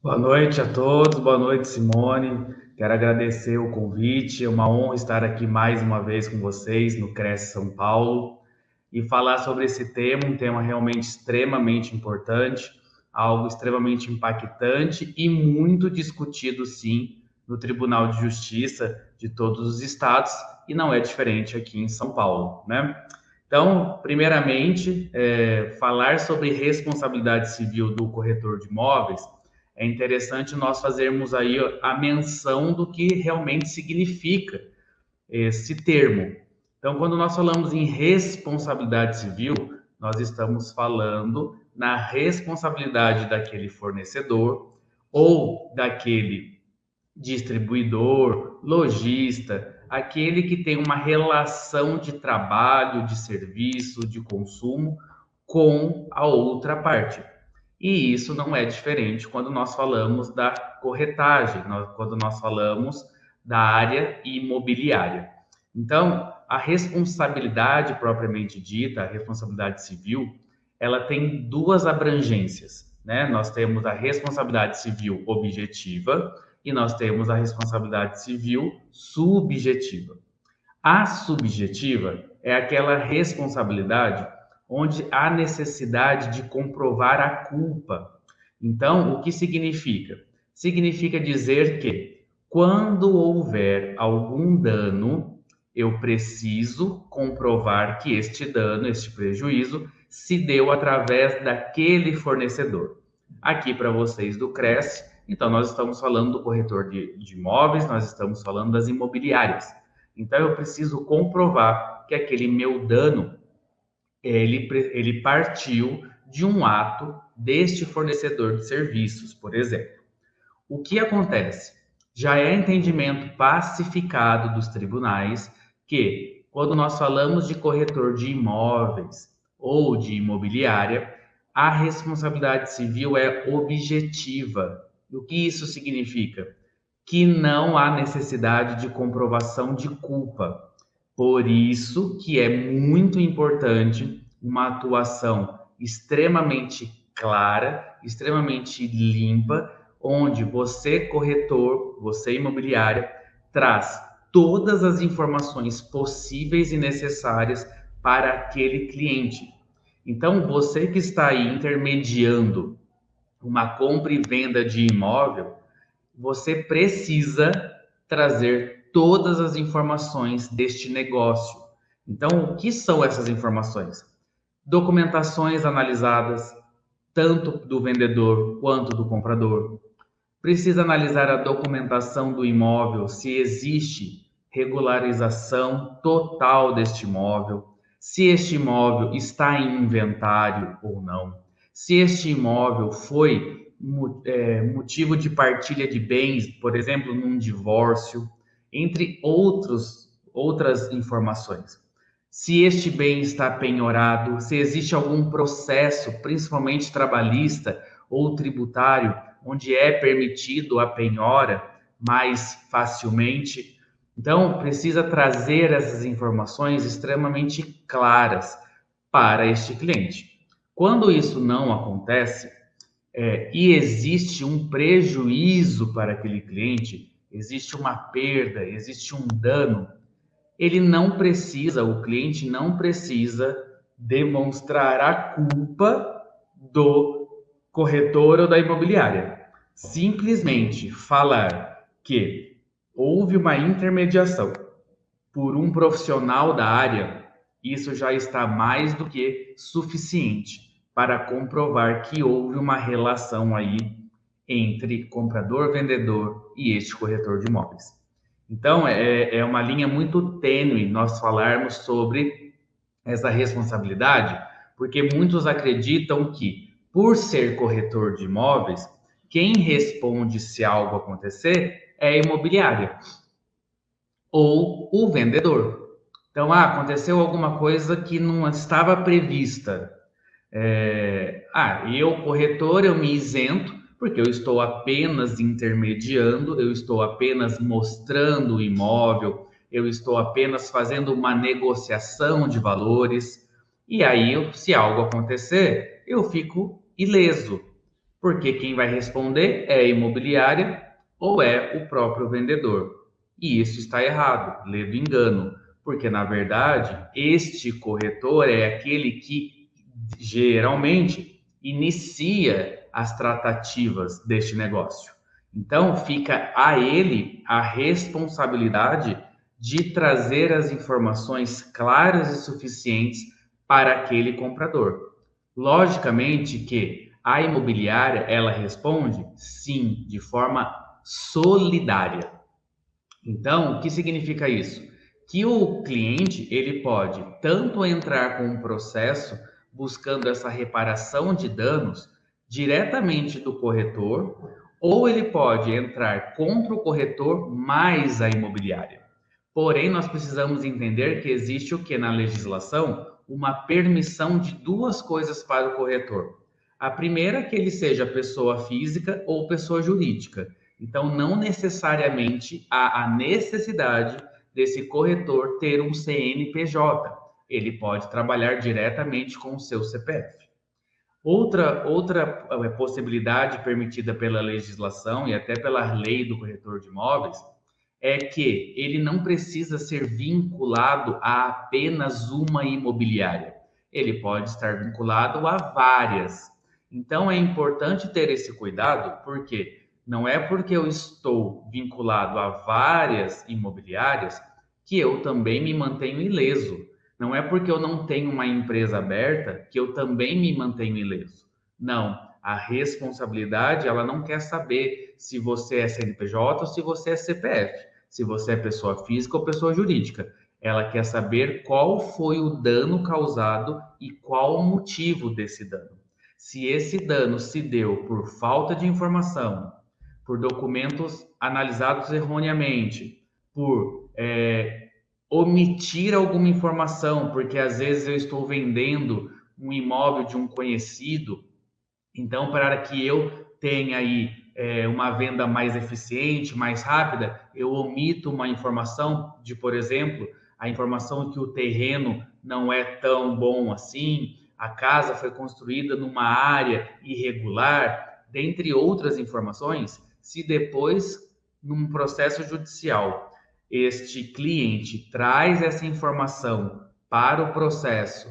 Boa noite a todos, boa noite Simone. Quero agradecer o convite, é uma honra estar aqui mais uma vez com vocês no Cresce São Paulo e falar sobre esse tema, um tema realmente extremamente importante, algo extremamente impactante e muito discutido sim no Tribunal de Justiça de todos os estados e não é diferente aqui em São Paulo, né? Então, primeiramente, é, falar sobre responsabilidade civil do corretor de imóveis, é interessante nós fazermos aí a menção do que realmente significa esse termo. Então, quando nós falamos em responsabilidade civil, nós estamos falando na responsabilidade daquele fornecedor ou daquele distribuidor, lojista, aquele que tem uma relação de trabalho, de serviço, de consumo com a outra parte. E isso não é diferente quando nós falamos da corretagem, quando nós falamos da área imobiliária. Então, a responsabilidade propriamente dita, a responsabilidade civil, ela tem duas abrangências, né? Nós temos a responsabilidade civil objetiva, e nós temos a responsabilidade civil subjetiva. A subjetiva é aquela responsabilidade onde há necessidade de comprovar a culpa. Então, o que significa? Significa dizer que quando houver algum dano, eu preciso comprovar que este dano, este prejuízo, se deu através daquele fornecedor. Aqui para vocês do Cresce, então, nós estamos falando do corretor de, de imóveis, nós estamos falando das imobiliárias. Então, eu preciso comprovar que aquele meu dano, ele, ele partiu de um ato deste fornecedor de serviços, por exemplo. O que acontece? Já é entendimento pacificado dos tribunais que, quando nós falamos de corretor de imóveis ou de imobiliária, a responsabilidade civil é objetiva, o que isso significa? Que não há necessidade de comprovação de culpa. Por isso que é muito importante uma atuação extremamente clara, extremamente limpa, onde você, corretor, você imobiliária, traz todas as informações possíveis e necessárias para aquele cliente. Então, você que está aí intermediando uma compra e venda de imóvel, você precisa trazer todas as informações deste negócio. Então, o que são essas informações? Documentações analisadas, tanto do vendedor quanto do comprador. Precisa analisar a documentação do imóvel, se existe regularização total deste imóvel, se este imóvel está em inventário ou não se este imóvel foi é, motivo de partilha de bens, por exemplo, num divórcio, entre outros, outras informações. Se este bem está penhorado, se existe algum processo, principalmente trabalhista ou tributário, onde é permitido a penhora mais facilmente. Então, precisa trazer essas informações extremamente claras para este cliente. Quando isso não acontece é, e existe um prejuízo para aquele cliente, existe uma perda, existe um dano, ele não precisa, o cliente não precisa demonstrar a culpa do corretor ou da imobiliária. Simplesmente falar que houve uma intermediação por um profissional da área, isso já está mais do que suficiente para comprovar que houve uma relação aí entre comprador, vendedor e este corretor de imóveis. Então, é, é uma linha muito tênue nós falarmos sobre essa responsabilidade, porque muitos acreditam que, por ser corretor de imóveis, quem responde se algo acontecer é a imobiliária ou o vendedor. Então, ah, aconteceu alguma coisa que não estava prevista. É, ah, eu, corretor, eu me isento, porque eu estou apenas intermediando, eu estou apenas mostrando o imóvel, eu estou apenas fazendo uma negociação de valores. E aí, se algo acontecer, eu fico ileso, porque quem vai responder é a imobiliária ou é o próprio vendedor. E isso está errado, leve engano, porque na verdade este corretor é aquele que geralmente inicia as tratativas deste negócio. Então fica a ele a responsabilidade de trazer as informações claras e suficientes para aquele comprador. Logicamente que a imobiliária ela responde sim, de forma solidária. Então, o que significa isso? Que o cliente ele pode tanto entrar com um processo buscando essa reparação de danos diretamente do corretor, ou ele pode entrar contra o corretor mais a imobiliária. Porém, nós precisamos entender que existe o que na legislação? Uma permissão de duas coisas para o corretor. A primeira, que ele seja pessoa física ou pessoa jurídica. Então, não necessariamente há a necessidade desse corretor ter um CNPJ. Ele pode trabalhar diretamente com o seu CPF. Outra, outra eh, possibilidade permitida pela legislação e até pela lei do corretor de imóveis é que ele não precisa ser vinculado a apenas uma imobiliária. Ele pode estar vinculado a várias. Então é importante ter esse cuidado, porque não é porque eu estou vinculado a várias imobiliárias que eu também me mantenho ileso. Não é porque eu não tenho uma empresa aberta que eu também me mantenho ileso. Não, a responsabilidade ela não quer saber se você é CNPJ ou se você é CPF, se você é pessoa física ou pessoa jurídica. Ela quer saber qual foi o dano causado e qual o motivo desse dano. Se esse dano se deu por falta de informação, por documentos analisados erroneamente, por é, omitir alguma informação, porque às vezes eu estou vendendo um imóvel de um conhecido, então para que eu tenha aí é, uma venda mais eficiente, mais rápida, eu omito uma informação de, por exemplo, a informação que o terreno não é tão bom assim, a casa foi construída numa área irregular, dentre outras informações, se depois, num processo judicial, este cliente traz essa informação para o processo,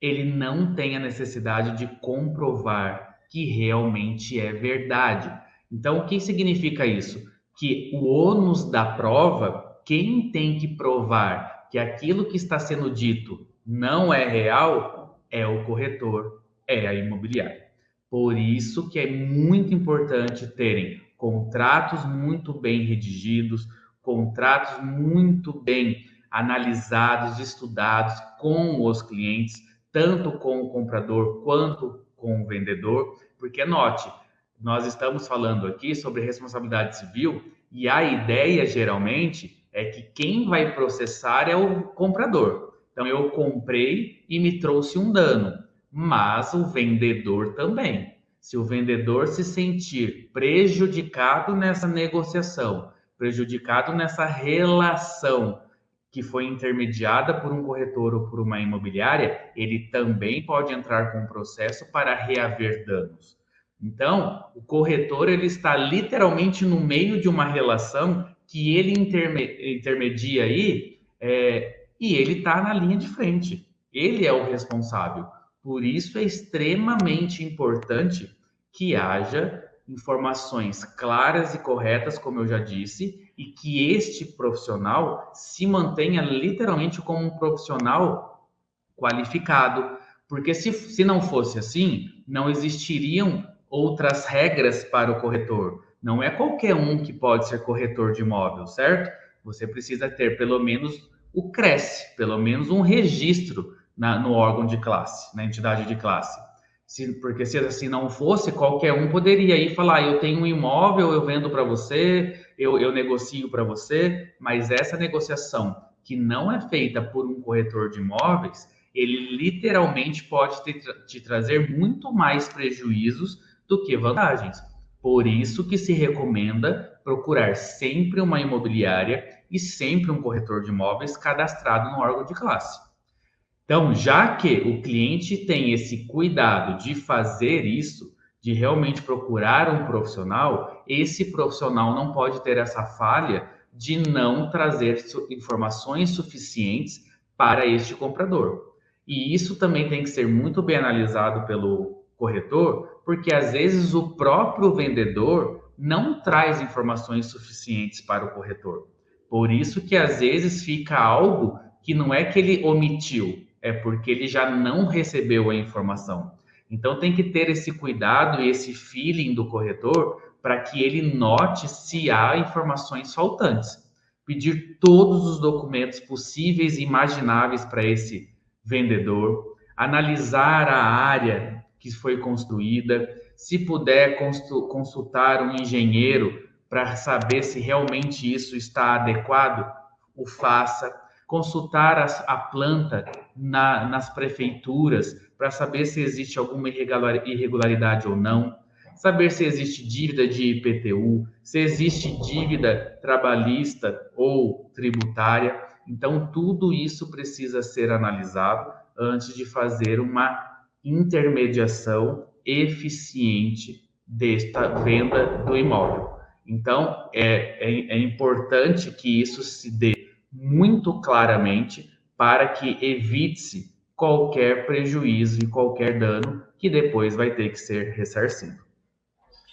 ele não tem a necessidade de comprovar que realmente é verdade. Então, o que significa isso? Que o ônus da prova, quem tem que provar que aquilo que está sendo dito não é real, é o corretor, é a imobiliária. Por isso que é muito importante terem contratos muito bem redigidos, contratos muito bem analisados, estudados com os clientes, tanto com o comprador quanto com o vendedor, porque note, nós estamos falando aqui sobre responsabilidade civil e a ideia geralmente é que quem vai processar é o comprador. Então eu comprei e me trouxe um dano, mas o vendedor também. Se o vendedor se sentir prejudicado nessa negociação, prejudicado nessa relação que foi intermediada por um corretor ou por uma imobiliária, ele também pode entrar com um processo para reaver danos. Então, o corretor ele está literalmente no meio de uma relação que ele interme intermedia aí é, e ele está na linha de frente. Ele é o responsável. Por isso é extremamente importante que haja informações claras e corretas, como eu já disse, e que este profissional se mantenha literalmente como um profissional qualificado. Porque se, se não fosse assim, não existiriam outras regras para o corretor. Não é qualquer um que pode ser corretor de imóvel, certo? Você precisa ter pelo menos o CRES, pelo menos um registro na, no órgão de classe, na entidade de classe. Se, porque se assim não fosse, qualquer um poderia ir falar: eu tenho um imóvel, eu vendo para você, eu, eu negocio para você, mas essa negociação que não é feita por um corretor de imóveis, ele literalmente pode te, te trazer muito mais prejuízos do que vantagens. Por isso que se recomenda procurar sempre uma imobiliária e sempre um corretor de imóveis cadastrado no órgão de classe. Então, já que o cliente tem esse cuidado de fazer isso, de realmente procurar um profissional, esse profissional não pode ter essa falha de não trazer informações suficientes para este comprador. E isso também tem que ser muito bem analisado pelo corretor, porque às vezes o próprio vendedor não traz informações suficientes para o corretor. Por isso que às vezes fica algo que não é que ele omitiu, é porque ele já não recebeu a informação. Então tem que ter esse cuidado e esse feeling do corretor para que ele note se há informações faltantes. Pedir todos os documentos possíveis e imagináveis para esse vendedor, analisar a área que foi construída, se puder consultar um engenheiro para saber se realmente isso está adequado, o faça consultar a, a planta na, nas prefeituras para saber se existe alguma irregularidade ou não, saber se existe dívida de IPTU, se existe dívida trabalhista ou tributária. Então, tudo isso precisa ser analisado antes de fazer uma intermediação eficiente desta venda do imóvel. Então, é, é, é importante que isso se dê muito claramente para que evite-se qualquer prejuízo e qualquer dano que depois vai ter que ser ressarcido.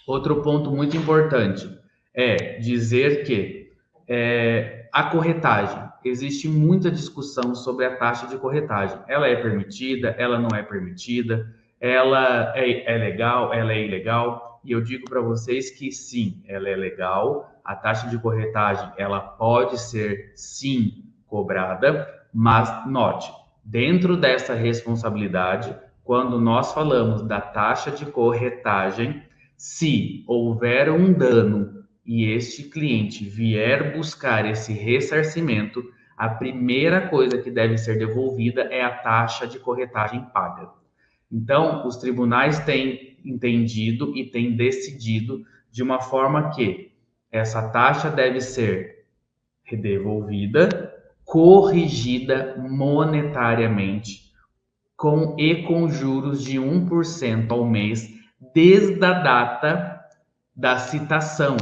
Outro ponto muito importante é dizer que é, a corretagem, existe muita discussão sobre a taxa de corretagem. Ela é permitida, ela não é permitida, ela é, é legal, ela é ilegal. E eu digo para vocês que sim, ela é legal, a taxa de corretagem ela pode ser sim cobrada, mas note, dentro dessa responsabilidade, quando nós falamos da taxa de corretagem, se houver um dano e este cliente vier buscar esse ressarcimento, a primeira coisa que deve ser devolvida é a taxa de corretagem paga. Então, os tribunais têm entendido e têm decidido de uma forma que essa taxa deve ser devolvida, corrigida monetariamente com e com juros de 1% ao mês desde a data da citação.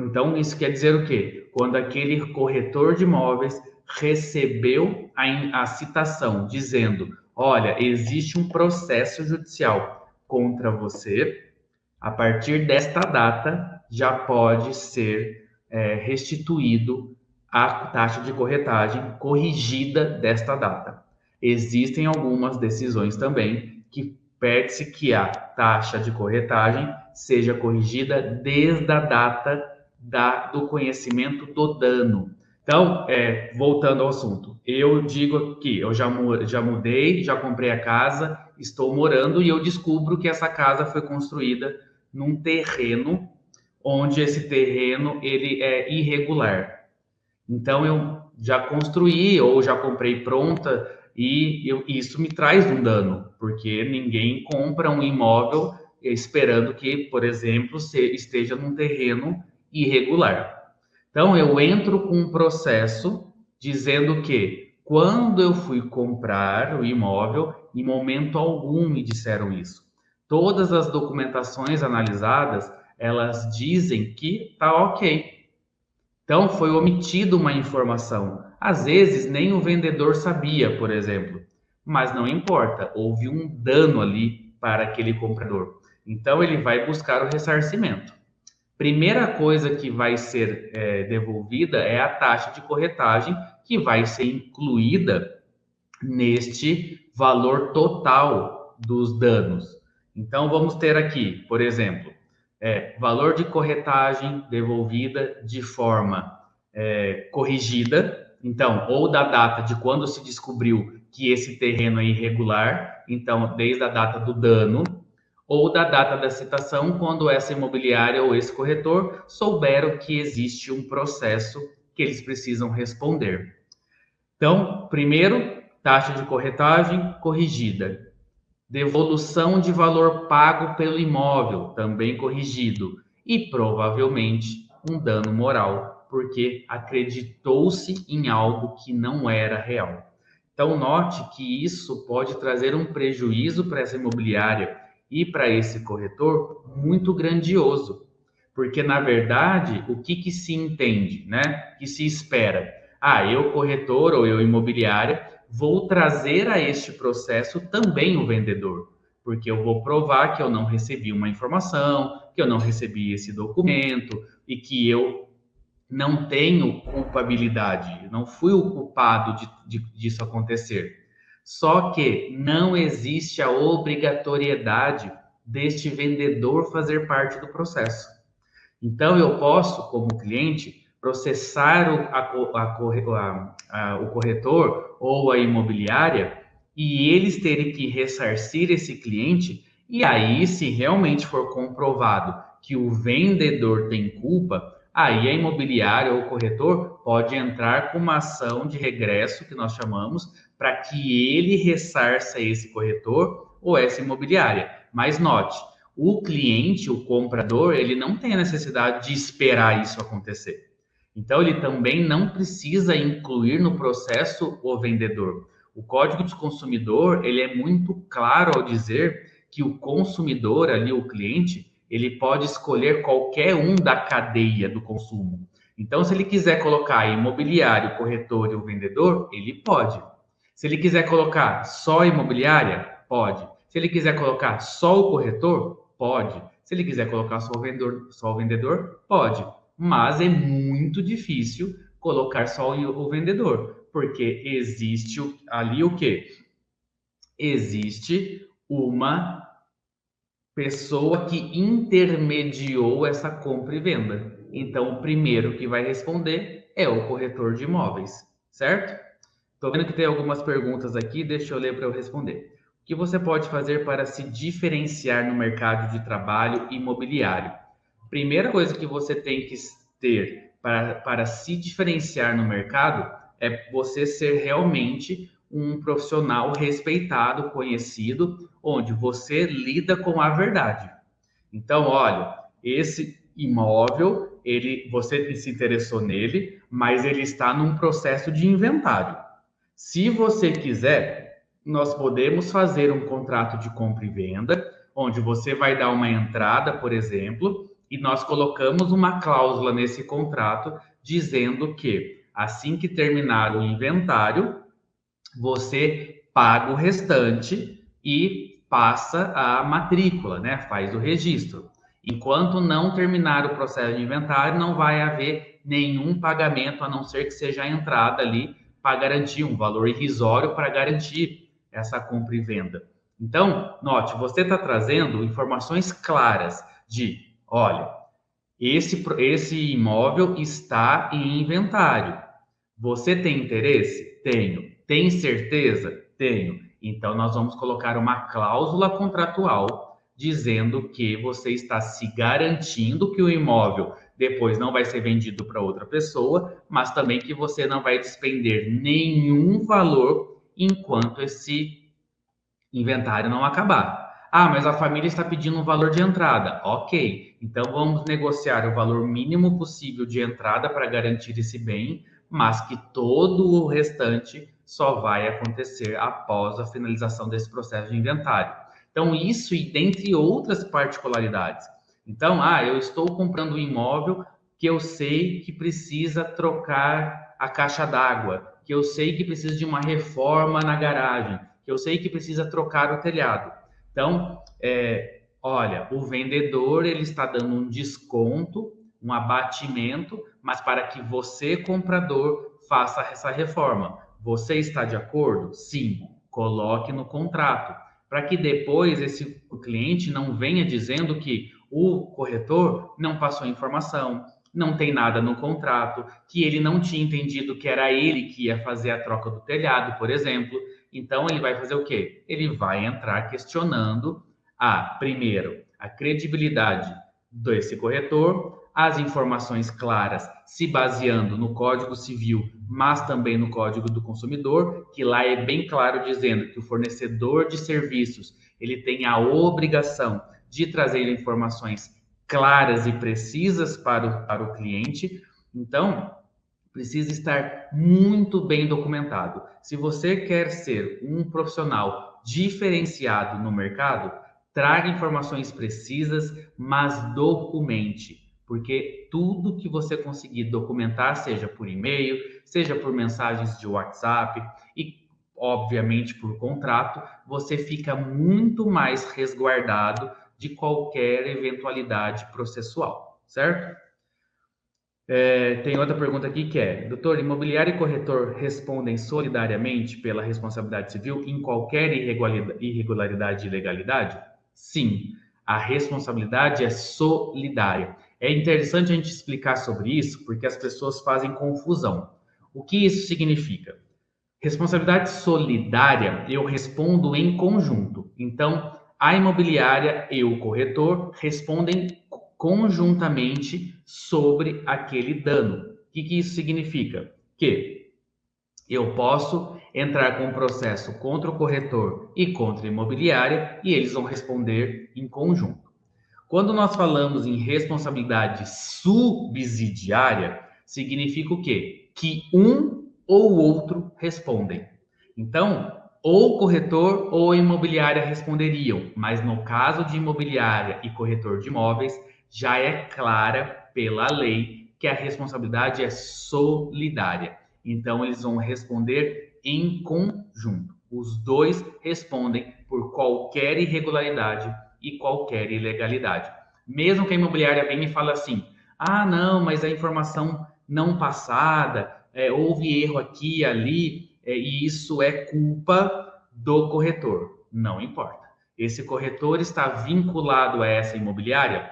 Então, isso quer dizer o quê? Quando aquele corretor de imóveis recebeu a, a citação dizendo: olha, existe um processo judicial contra você, a partir desta data, já pode ser é, restituído a taxa de corretagem corrigida desta data. Existem algumas decisões também que pede-se que a taxa de corretagem seja corrigida desde a data da, do conhecimento do dano. Então, é, voltando ao assunto, eu digo que eu já, já mudei, já comprei a casa, estou morando e eu descubro que essa casa foi construída num terreno onde esse terreno ele é irregular. Então eu já construí ou já comprei pronta e eu, isso me traz um dano, porque ninguém compra um imóvel esperando que, por exemplo, se, esteja num terreno irregular. Então eu entro com um processo dizendo que quando eu fui comprar o imóvel, em momento algum me disseram isso. Todas as documentações analisadas elas dizem que tá ok. Então foi omitida uma informação. Às vezes nem o vendedor sabia, por exemplo, mas não importa, houve um dano ali para aquele comprador. Então ele vai buscar o ressarcimento. Primeira coisa que vai ser é, devolvida é a taxa de corretagem, que vai ser incluída neste valor total dos danos. Então vamos ter aqui, por exemplo, é valor de corretagem devolvida de forma é, corrigida, então, ou da data de quando se descobriu que esse terreno é irregular, então, desde a data do dano, ou da data da citação, quando essa imobiliária ou esse corretor souberam que existe um processo que eles precisam responder. Então, primeiro, taxa de corretagem corrigida. Devolução de valor pago pelo imóvel, também corrigido. E provavelmente um dano moral, porque acreditou-se em algo que não era real. Então, note que isso pode trazer um prejuízo para essa imobiliária e para esse corretor muito grandioso. Porque, na verdade, o que, que se entende, né? Que se espera? Ah, eu, corretor ou eu, imobiliária, vou trazer a este processo também o vendedor. Porque eu vou provar que eu não recebi uma informação, que eu não recebi esse documento e que eu não tenho culpabilidade, não fui o culpado de, de, disso acontecer. Só que não existe a obrigatoriedade deste vendedor fazer parte do processo. Então, eu posso, como cliente, processar o, a, a, a, o corretor ou a imobiliária e eles terem que ressarcir esse cliente. E aí, se realmente for comprovado que o vendedor tem culpa, aí a imobiliária ou o corretor pode entrar com uma ação de regresso, que nós chamamos, para que ele ressarça esse corretor ou essa imobiliária. Mas note, o cliente, o comprador, ele não tem a necessidade de esperar isso acontecer. Então, ele também não precisa incluir no processo o vendedor. O Código de Consumidor, ele é muito claro ao dizer que o consumidor ali, o cliente, ele pode escolher qualquer um da cadeia do consumo. Então, se ele quiser colocar imobiliário, corretor e o vendedor, ele pode. Se ele quiser colocar só imobiliária, pode. Se ele quiser colocar só o corretor, pode. Se ele quiser colocar só o vendedor, só o vendedor, pode. Mas é muito difícil colocar só o vendedor, porque existe ali o quê? Existe uma pessoa que intermediou essa compra e venda. Então, o primeiro que vai responder é o corretor de imóveis, certo? Estou vendo que tem algumas perguntas aqui, deixa eu ler para eu responder. O que você pode fazer para se diferenciar no mercado de trabalho imobiliário? Primeira coisa que você tem que ter para, para se diferenciar no mercado é você ser realmente um profissional respeitado, conhecido, onde você lida com a verdade. Então, olha, esse imóvel, ele, você se interessou nele, mas ele está num processo de inventário. Se você quiser, nós podemos fazer um contrato de compra e venda, onde você vai dar uma entrada, por exemplo, e nós colocamos uma cláusula nesse contrato dizendo que assim que terminar o inventário, você paga o restante e passa a matrícula, né? Faz o registro. Enquanto não terminar o processo de inventário, não vai haver nenhum pagamento, a não ser que seja a entrada ali para garantir um valor irrisório para garantir essa compra e venda. Então, note, você está trazendo informações claras de, olha, esse, esse imóvel está em inventário. Você tem interesse? Tenho. Tem certeza? Tenho. Então, nós vamos colocar uma cláusula contratual dizendo que você está se garantindo que o imóvel depois não vai ser vendido para outra pessoa, mas também que você não vai despender nenhum valor enquanto esse inventário não acabar. Ah, mas a família está pedindo um valor de entrada. Ok, então vamos negociar o valor mínimo possível de entrada para garantir esse bem, mas que todo o restante só vai acontecer após a finalização desse processo de inventário. Então, isso e dentre outras particularidades. Então, ah, eu estou comprando um imóvel que eu sei que precisa trocar a caixa d'água, que eu sei que precisa de uma reforma na garagem, que eu sei que precisa trocar o telhado. Então, é, olha, o vendedor ele está dando um desconto, um abatimento, mas para que você, comprador, faça essa reforma. Você está de acordo? Sim. Coloque no contrato, para que depois esse cliente não venha dizendo que o corretor não passou informação, não tem nada no contrato, que ele não tinha entendido que era ele que ia fazer a troca do telhado, por exemplo. Então ele vai fazer o quê? Ele vai entrar questionando a, primeiro, a credibilidade desse corretor, as informações claras se baseando no Código Civil, mas também no Código do Consumidor, que lá é bem claro dizendo que o fornecedor de serviços ele tem a obrigação de trazer informações claras e precisas para o, para o cliente. Então, precisa estar muito bem documentado. Se você quer ser um profissional diferenciado no mercado, traga informações precisas, mas documente, porque tudo que você conseguir documentar, seja por e-mail, seja por mensagens de WhatsApp e obviamente por contrato, você fica muito mais resguardado de qualquer eventualidade processual, certo? É, tem outra pergunta aqui que é: doutor, imobiliário e corretor respondem solidariamente pela responsabilidade civil em qualquer irregularidade e ilegalidade? Sim, a responsabilidade é solidária. É interessante a gente explicar sobre isso porque as pessoas fazem confusão. O que isso significa? Responsabilidade solidária, eu respondo em conjunto. Então, a imobiliária e o corretor respondem conjuntamente sobre aquele dano. O que, que isso significa? Que eu posso entrar com um processo contra o corretor e contra a imobiliária e eles vão responder em conjunto. Quando nós falamos em responsabilidade subsidiária, significa o quê? Que um ou outro respondem. Então, ou o corretor ou imobiliária responderiam, mas no caso de imobiliária e corretor de imóveis, já é clara pela lei que a responsabilidade é solidária. Então, eles vão responder em conjunto. Os dois respondem por qualquer irregularidade e qualquer ilegalidade. Mesmo que a imobiliária venha e fale assim: ah, não, mas a informação não passada, é, houve erro aqui ali, e isso é culpa do corretor. Não importa. Esse corretor está vinculado a essa imobiliária?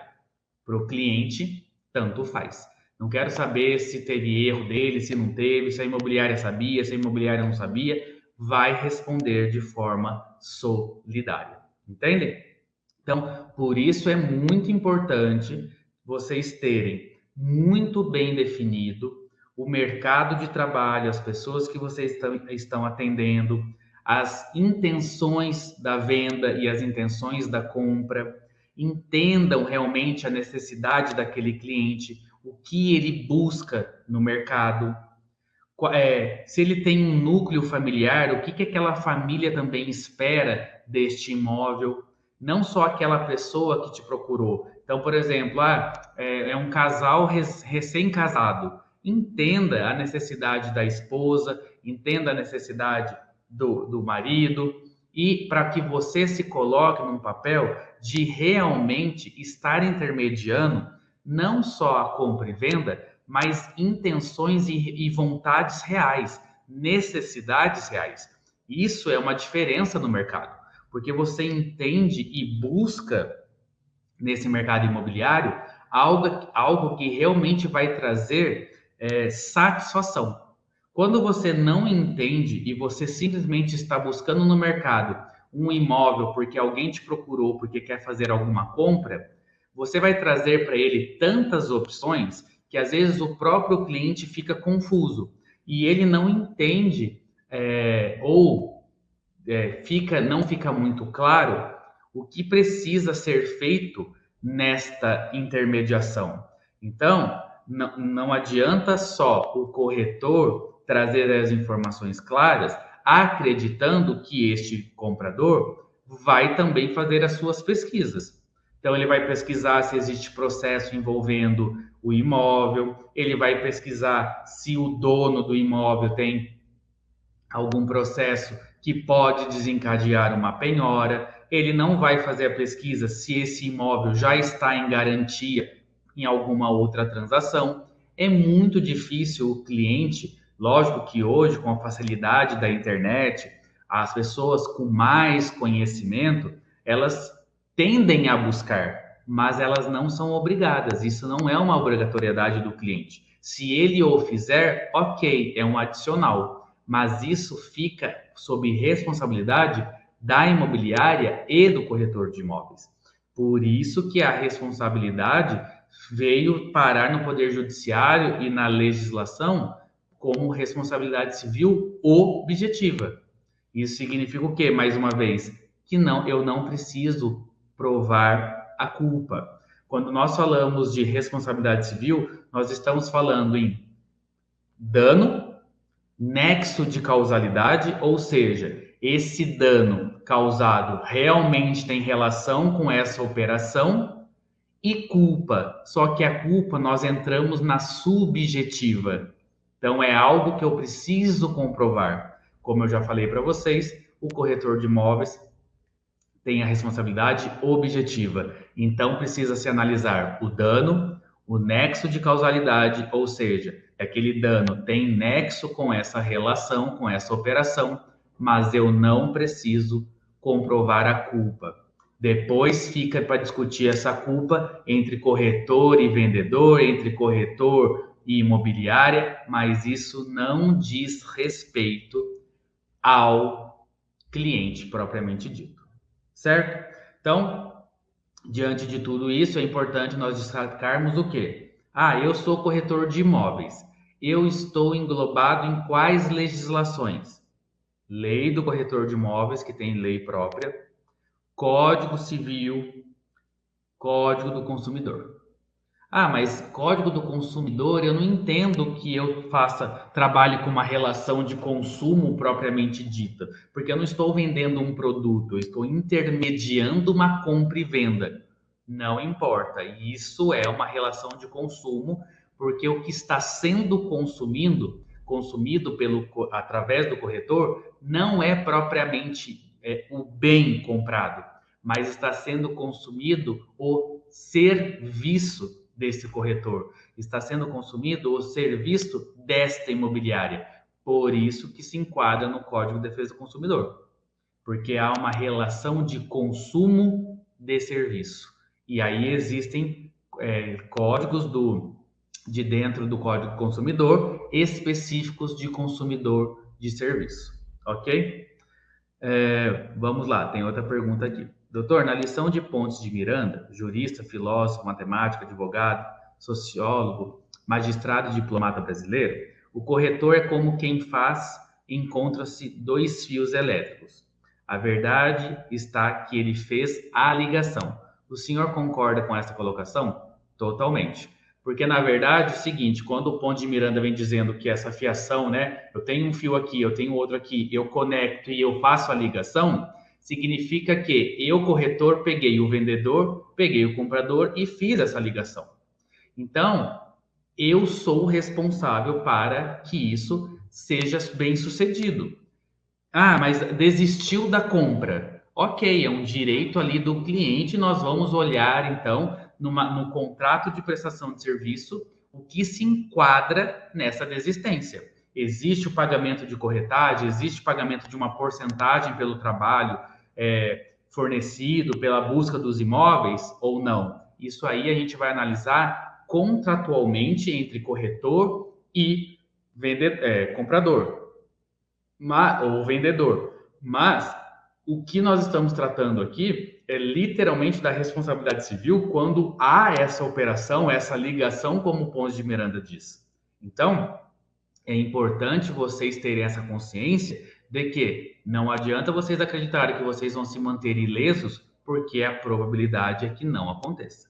Para o cliente, tanto faz. Não quero saber se teve erro dele, se não teve, se a imobiliária sabia, se a imobiliária não sabia. Vai responder de forma solidária. Entendem? Então, por isso é muito importante vocês terem muito bem definido o mercado de trabalho, as pessoas que vocês estão, atendendo, as intenções da venda e as intenções da compra, entendam realmente a necessidade daquele cliente, o que ele busca no mercado, é, se ele tem um núcleo familiar, o que, que aquela família também espera deste imóvel, não só aquela pessoa que te procurou. Então, por exemplo, ah, é, é um casal recém-casado entenda a necessidade da esposa, entenda a necessidade do, do marido, e para que você se coloque num papel de realmente estar intermediando não só a compra e venda, mas intenções e, e vontades reais, necessidades reais. Isso é uma diferença no mercado, porque você entende e busca nesse mercado imobiliário algo, algo que realmente vai trazer é, satisfação. Quando você não entende e você simplesmente está buscando no mercado um imóvel porque alguém te procurou, porque quer fazer alguma compra, você vai trazer para ele tantas opções que às vezes o próprio cliente fica confuso e ele não entende é, ou é, fica não fica muito claro o que precisa ser feito nesta intermediação. Então, não, não adianta só o corretor trazer as informações claras, acreditando que este comprador vai também fazer as suas pesquisas. Então, ele vai pesquisar se existe processo envolvendo o imóvel, ele vai pesquisar se o dono do imóvel tem algum processo que pode desencadear uma penhora, ele não vai fazer a pesquisa se esse imóvel já está em garantia em alguma outra transação. É muito difícil o cliente, lógico que hoje, com a facilidade da internet, as pessoas com mais conhecimento, elas tendem a buscar, mas elas não são obrigadas. Isso não é uma obrigatoriedade do cliente. Se ele o fizer, ok, é um adicional, mas isso fica sob responsabilidade da imobiliária e do corretor de imóveis. Por isso que a responsabilidade veio parar no Poder Judiciário e na legislação como responsabilidade civil objetiva. Isso significa o quê? Mais uma vez, que não, eu não preciso provar a culpa. Quando nós falamos de responsabilidade civil, nós estamos falando em dano, nexo de causalidade, ou seja, esse dano causado realmente tem relação com essa operação e culpa. Só que a culpa nós entramos na subjetiva. Então é algo que eu preciso comprovar. Como eu já falei para vocês, o corretor de imóveis tem a responsabilidade objetiva. Então precisa se analisar o dano, o nexo de causalidade, ou seja, aquele dano tem nexo com essa relação, com essa operação, mas eu não preciso comprovar a culpa. Depois fica para discutir essa culpa entre corretor e vendedor, entre corretor e imobiliária, mas isso não diz respeito ao cliente propriamente dito certo? Então, diante de tudo isso, é importante nós destacarmos o quê? Ah, eu sou corretor de imóveis. Eu estou englobado em quais legislações? Lei do corretor de imóveis, que tem lei própria, Código Civil, Código do Consumidor. Ah, mas código do consumidor, eu não entendo que eu faça, trabalhe com uma relação de consumo propriamente dita, porque eu não estou vendendo um produto, eu estou intermediando uma compra e venda. Não importa, isso é uma relação de consumo, porque o que está sendo consumido, consumido pelo através do corretor, não é propriamente é, o bem comprado, mas está sendo consumido o serviço desse corretor, está sendo consumido o serviço desta imobiliária. Por isso que se enquadra no Código de Defesa do Consumidor, porque há uma relação de consumo de serviço. E aí existem é, códigos do, de dentro do Código do Consumidor específicos de consumidor de serviço, ok? É, vamos lá, tem outra pergunta aqui. Doutor, na lição de Pontes de Miranda, jurista, filósofo, matemático, advogado, sociólogo, magistrado e diplomata brasileiro, o corretor é como quem faz encontra-se dois fios elétricos. A verdade está que ele fez a ligação. O senhor concorda com essa colocação? Totalmente. Porque, na verdade, é o seguinte, quando o Ponte de Miranda vem dizendo que essa fiação, né, eu tenho um fio aqui, eu tenho outro aqui, eu conecto e eu faço a ligação, significa que eu, corretor, peguei o vendedor, peguei o comprador e fiz essa ligação. Então, eu sou responsável para que isso seja bem sucedido. Ah, mas desistiu da compra. Ok, é um direito ali do cliente. Nós vamos olhar, então, numa, no contrato de prestação de serviço, o que se enquadra nessa desistência. Existe o pagamento de corretagem, existe o pagamento de uma porcentagem pelo trabalho, é, fornecido pela busca dos imóveis ou não. Isso aí a gente vai analisar contratualmente entre corretor e é, comprador ou vendedor. Mas o que nós estamos tratando aqui é literalmente da responsabilidade civil quando há essa operação, essa ligação, como o Ponce de Miranda diz. Então, é importante vocês terem essa consciência de que não adianta vocês acreditarem que vocês vão se manter ilesos, porque a probabilidade é que não aconteça.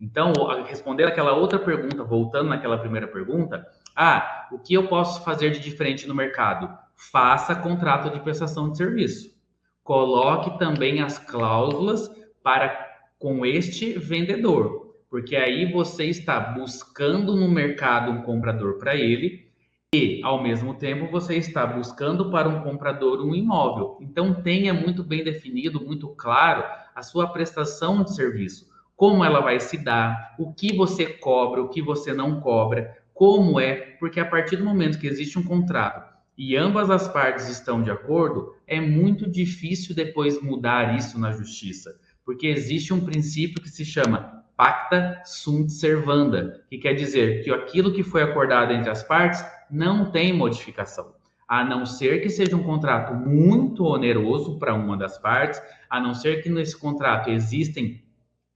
Então, responder aquela outra pergunta, voltando naquela primeira pergunta, ah, o que eu posso fazer de diferente no mercado? Faça contrato de prestação de serviço. Coloque também as cláusulas para com este vendedor, porque aí você está buscando no mercado um comprador para ele e, ao mesmo tempo, você está buscando para um comprador um imóvel. Então, tenha muito bem definido, muito claro a sua prestação de serviço, como ela vai se dar, o que você cobra, o que você não cobra, como é, porque a partir do momento que existe um contrato e ambas as partes estão de acordo, é muito difícil depois mudar isso na justiça, porque existe um princípio que se chama pacta sunt servanda, que quer dizer que aquilo que foi acordado entre as partes não tem modificação. a não ser que seja um contrato muito oneroso para uma das partes, a não ser que nesse contrato existem,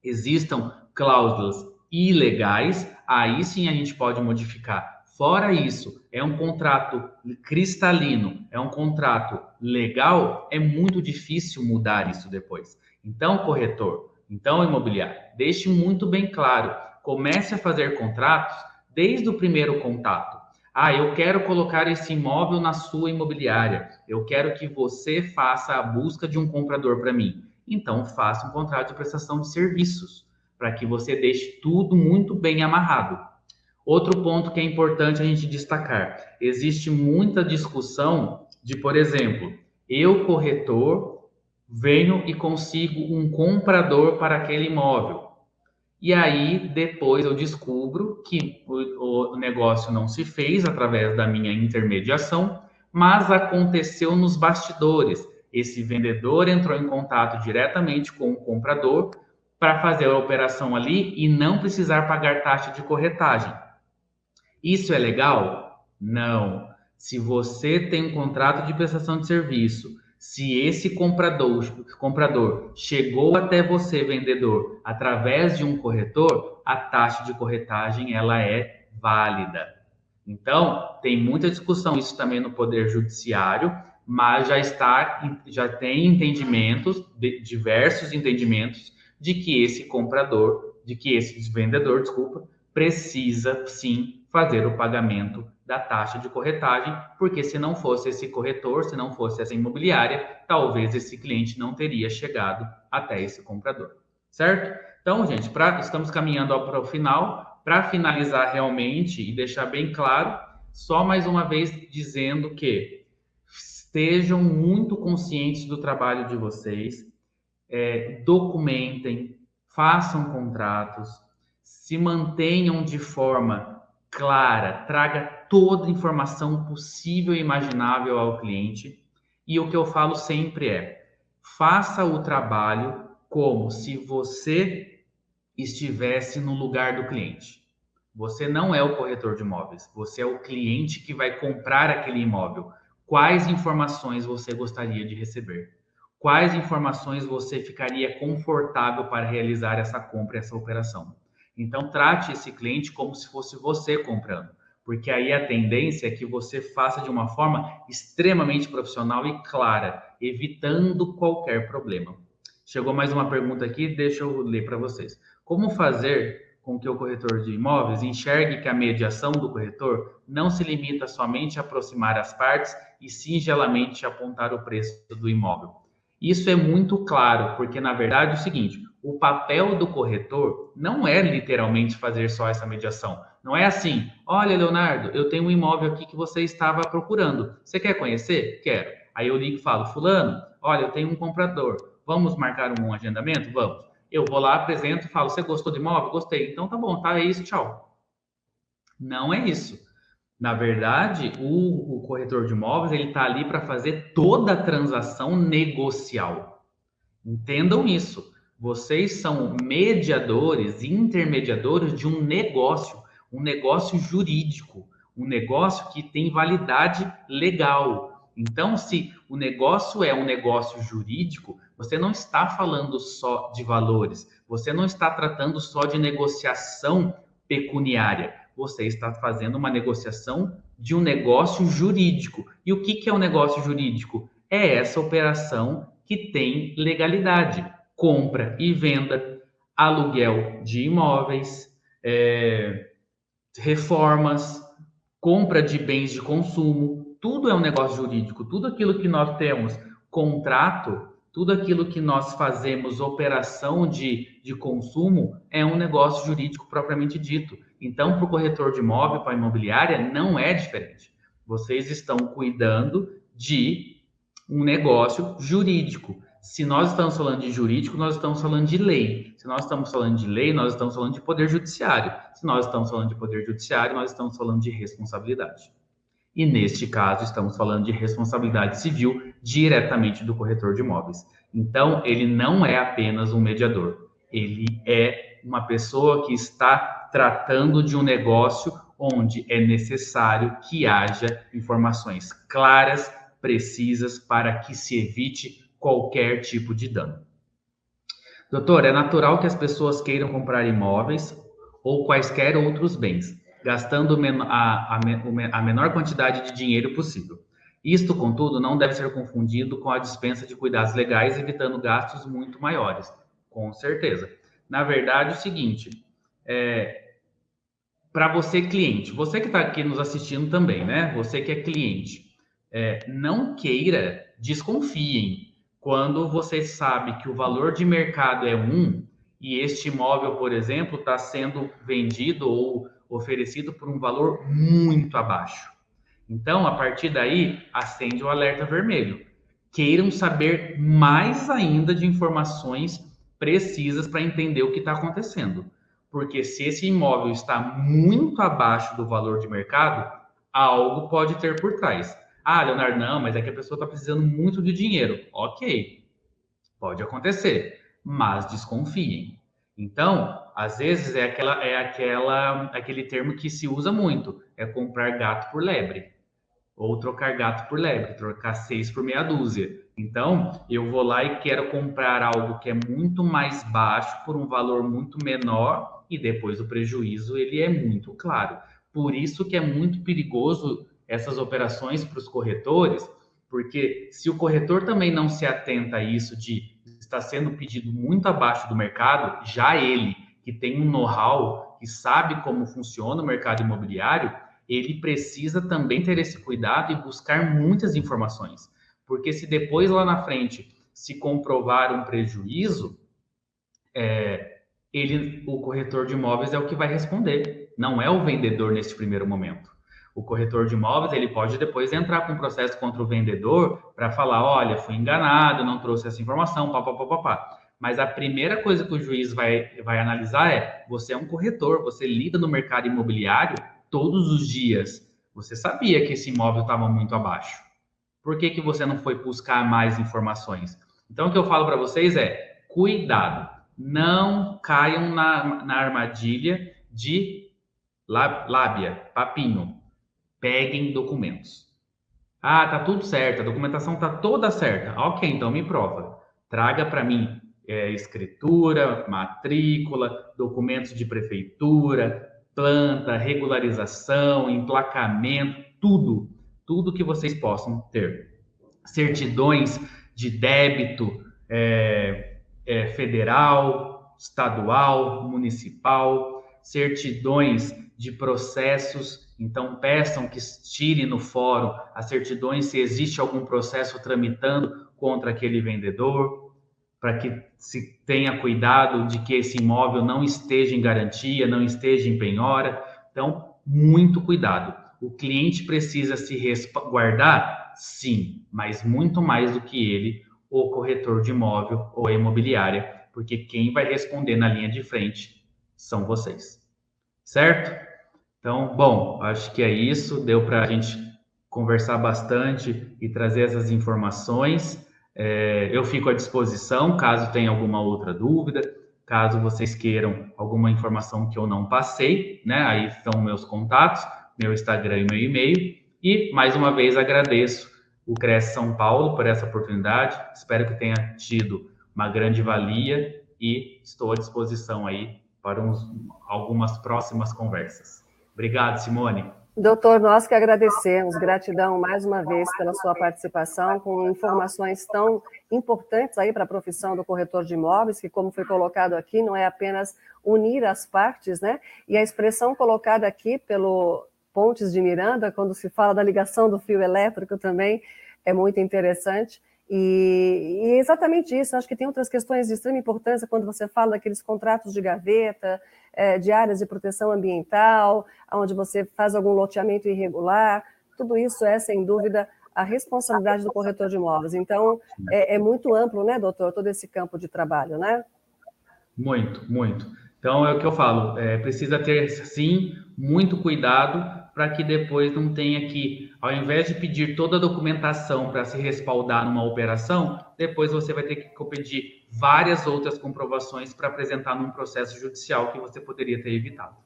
existam cláusulas ilegais, aí sim a gente pode modificar. Fora isso, é um contrato cristalino, é um contrato legal, é muito difícil mudar isso depois. Então, corretor, então imobiliário, deixe muito bem claro, comece a fazer contratos desde o primeiro contato. Ah, eu quero colocar esse imóvel na sua imobiliária. Eu quero que você faça a busca de um comprador para mim. Então, faça um contrato de prestação de serviços, para que você deixe tudo muito bem amarrado. Outro ponto que é importante a gente destacar: existe muita discussão de, por exemplo, eu, corretor, venho e consigo um comprador para aquele imóvel. E aí, depois eu descubro que o, o, negócio não se fez através da minha intermediação, mas aconteceu nos bastidores. Esse vendedor entrou em contato diretamente com o comprador para fazer a operação ali e não precisar pagar taxa de corretagem. Isso é legal? Não. Se você tem um contrato de prestação de serviço, se esse comprador, comprador chegou até você, vendedor, através de um corretor, a taxa de corretagem ela é válida. Então, tem muita discussão isso também no poder judiciário, mas já está já tem entendimentos, diversos entendimentos de que esse comprador, de que esse vendedor, desculpa, precisa sim fazer o pagamento da taxa de corretagem, porque se não fosse esse corretor, se não fosse essa imobiliária, talvez esse cliente não teria chegado até esse comprador, certo? Então, gente, pra, estamos caminhando para o final. Para finalizar realmente e deixar bem claro, só mais uma vez dizendo que estejam muito conscientes do trabalho de vocês, é, documentem, façam contratos, se mantenham de forma clara, traga toda a informação possível e imaginável ao cliente. E o que eu falo sempre é: faça o trabalho como se você estivesse no lugar do cliente. Você não é o corretor de imóveis, você é o cliente que vai comprar aquele imóvel. Quais informações você gostaria de receber? Quais informações você ficaria confortável para realizar essa compra, essa operação? Então, trate esse cliente como se fosse você comprando, porque aí a tendência é que você faça de uma forma extremamente profissional e clara, evitando qualquer problema. Chegou mais uma pergunta aqui, deixa eu ler para vocês. Como fazer com que o corretor de imóveis enxergue que a mediação do corretor não se limita somente a aproximar as partes e singelamente apontar o preço do imóvel? Isso é muito claro, porque na verdade é o seguinte: o papel do corretor não é literalmente fazer só essa mediação. Não é assim, olha, Leonardo, eu tenho um imóvel aqui que você estava procurando. Você quer conhecer? Quero. Aí eu ligo e falo, fulano, olha, eu tenho um comprador. Vamos marcar um agendamento? Vamos. Eu vou lá, apresento falo, você gostou do imóvel? Gostei. Então tá bom, tá, é isso, tchau. Não é isso. Na verdade, o, o corretor de imóveis ele está ali para fazer toda a transação negocial. Entendam isso. Vocês são mediadores, intermediadores de um negócio, um negócio jurídico, um negócio que tem validade legal. Então, se o negócio é um negócio jurídico, você não está falando só de valores, você não está tratando só de negociação pecuniária, você está fazendo uma negociação de um negócio jurídico. E o que, que é um negócio jurídico? É essa operação que tem legalidade compra e venda, aluguel de imóveis, é, reformas, compra de bens de consumo, tudo é um negócio jurídico, tudo aquilo que nós temos contrato, tudo aquilo que nós fazemos operação de, de consumo é um negócio jurídico propriamente dito. Então, para o corretor de imóvel, para a imobiliária, não é diferente. Vocês estão cuidando de um negócio jurídico. Se nós estamos falando de jurídico, nós estamos falando de lei. Se nós estamos falando de lei, nós estamos falando de poder judiciário. Se nós estamos falando de poder judiciário, nós estamos falando de responsabilidade. E neste caso, estamos falando de responsabilidade civil diretamente do corretor de imóveis. Então, ele não é apenas um mediador, ele é uma pessoa que está tratando de um negócio onde é necessário que haja informações claras, precisas, para que se evite qualquer tipo de dano. Doutor, é natural que as pessoas queiram comprar imóveis ou quaisquer outros bens, gastando a, a, a menor quantidade de dinheiro possível. Isto, contudo, não deve ser confundido com a dispensa de cuidados legais, evitando gastos muito maiores. Com certeza. Na verdade, é o seguinte: é, para você, cliente, você que está aqui nos assistindo também, né? Você que é cliente, é, não queira, desconfiem quando você sabe que o valor de mercado é um e este imóvel, por exemplo, está sendo vendido ou oferecido por um valor muito abaixo. Então, a partir daí, acende o alerta vermelho. Queiram saber mais ainda de informações precisas para entender o que está acontecendo. Porque se esse imóvel está muito abaixo do valor de mercado, algo pode ter por trás. Ah, Leonardo, não, mas é que a pessoa está precisando muito de dinheiro. Ok, pode acontecer, mas desconfiem. Então, às vezes é aquela é aquela aquele termo que se usa muito, é comprar gato por lebre ou trocar gato por lebre, trocar seis por meia dúzia. Então, eu vou lá e quero comprar algo que é muito mais baixo por um valor muito menor e depois o prejuízo ele é muito claro. Por isso que é muito perigoso essas operações para os corretores, porque se o corretor também não se atenta a isso de estar sendo pedido muito abaixo do mercado, já ele que tem um know-how, que sabe como funciona o mercado imobiliário, ele precisa também ter esse cuidado e buscar muitas informações. Porque se depois lá na frente se comprovar um prejuízo, é, ele, o corretor de imóveis é o que vai responder, não é o vendedor neste primeiro momento. O corretor de imóveis ele pode depois entrar com um processo contra o vendedor para falar, olha, fui enganado, não trouxe essa informação, papapá. Mas a primeira coisa que o juiz vai, vai analisar é: você é um corretor, você lida no mercado imobiliário todos os dias. Você sabia que esse imóvel estava muito abaixo. Por que, que você não foi buscar mais informações? Então, o que eu falo para vocês é: cuidado, não caiam na, na armadilha de lábia, papinho. Peguem documentos. Ah, tá tudo certo, a documentação tá toda certa. Ok, então me prova. Traga para mim é, escritura, matrícula, documentos de prefeitura, planta, regularização, emplacamento, tudo, tudo que vocês possam ter. Certidões de débito é, é, federal, estadual, municipal, certidões de processos. Então, peçam que tire no fórum as certidões se existe algum processo tramitando contra aquele vendedor para que se tenha cuidado de que esse imóvel não esteja em garantia, não esteja em penhora. Então, muito cuidado. O cliente precisa se resguardar? Sim, mas muito mais do que ele, o corretor de imóvel ou a imobiliária, porque quem vai responder na linha de frente são vocês. Certo? Então, bom, acho que é isso. Deu para a gente conversar bastante e trazer essas informações. É, eu fico à disposição caso tenha alguma outra dúvida, caso vocês queiram alguma informação que eu não passei, né? Aí estão meus contatos, meu Instagram e meu e-mail. E mais uma vez agradeço o Cresce São Paulo por essa oportunidade. Espero que tenha tido uma grande valia e estou à disposição aí para uns, algumas próximas conversas. Obrigado, Simone. Doutor, nós que agradecemos, gratidão mais uma vez pela sua participação, com informações tão importantes aí para a profissão do corretor de imóveis, que, como foi colocado aqui, não é apenas unir as partes, né? E a expressão colocada aqui pelo Pontes de Miranda, quando se fala da ligação do fio elétrico também, é muito interessante. E, e, exatamente isso, acho que tem outras questões de extrema importância quando você fala daqueles contratos de gaveta, é, de áreas de proteção ambiental, onde você faz algum loteamento irregular, tudo isso é, sem dúvida, a responsabilidade do corretor de imóveis. Então, é, é muito amplo, né, doutor, todo esse campo de trabalho, né? Muito, muito. Então, é o que eu falo, é, precisa ter, sim, muito cuidado para que depois não tenha que, ao invés de pedir toda a documentação para se respaldar numa operação, depois você vai ter que pedir várias outras comprovações para apresentar num processo judicial que você poderia ter evitado.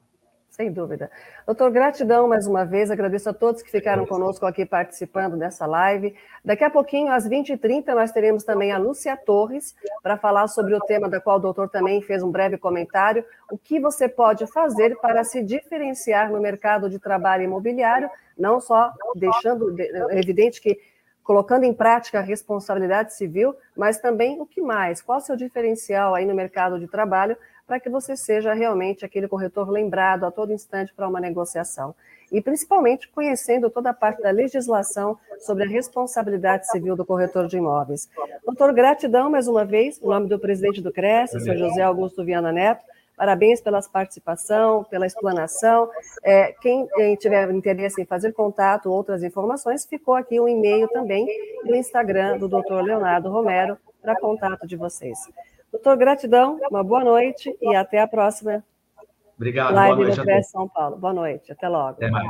Sem dúvida. Doutor, gratidão mais uma vez, agradeço a todos que ficaram conosco aqui participando dessa live. Daqui a pouquinho, às 20h30, nós teremos também a Lúcia Torres para falar sobre o tema da qual o doutor também fez um breve comentário, o que você pode fazer para se diferenciar no mercado de trabalho imobiliário, não só deixando evidente que colocando em prática a responsabilidade civil, mas também o que mais? Qual o seu diferencial aí no mercado de trabalho para que você seja realmente aquele corretor lembrado a todo instante para uma negociação. E principalmente conhecendo toda a parte da legislação sobre a responsabilidade civil do corretor de imóveis. Doutor, gratidão mais uma vez, em nome do presidente do CRES, senhor José Augusto Viana Neto. Parabéns pela participação, pela explanação. É, quem, quem, tiver interesse em fazer contato, outras informações, ficou aqui um e-mail também no Instagram do Dr. Leonardo Romero para contato de vocês. Doutor, gratidão, uma boa noite e até a próxima. Obrigado, Live boa noite. no São Paulo. Boa noite, até logo. Até mais.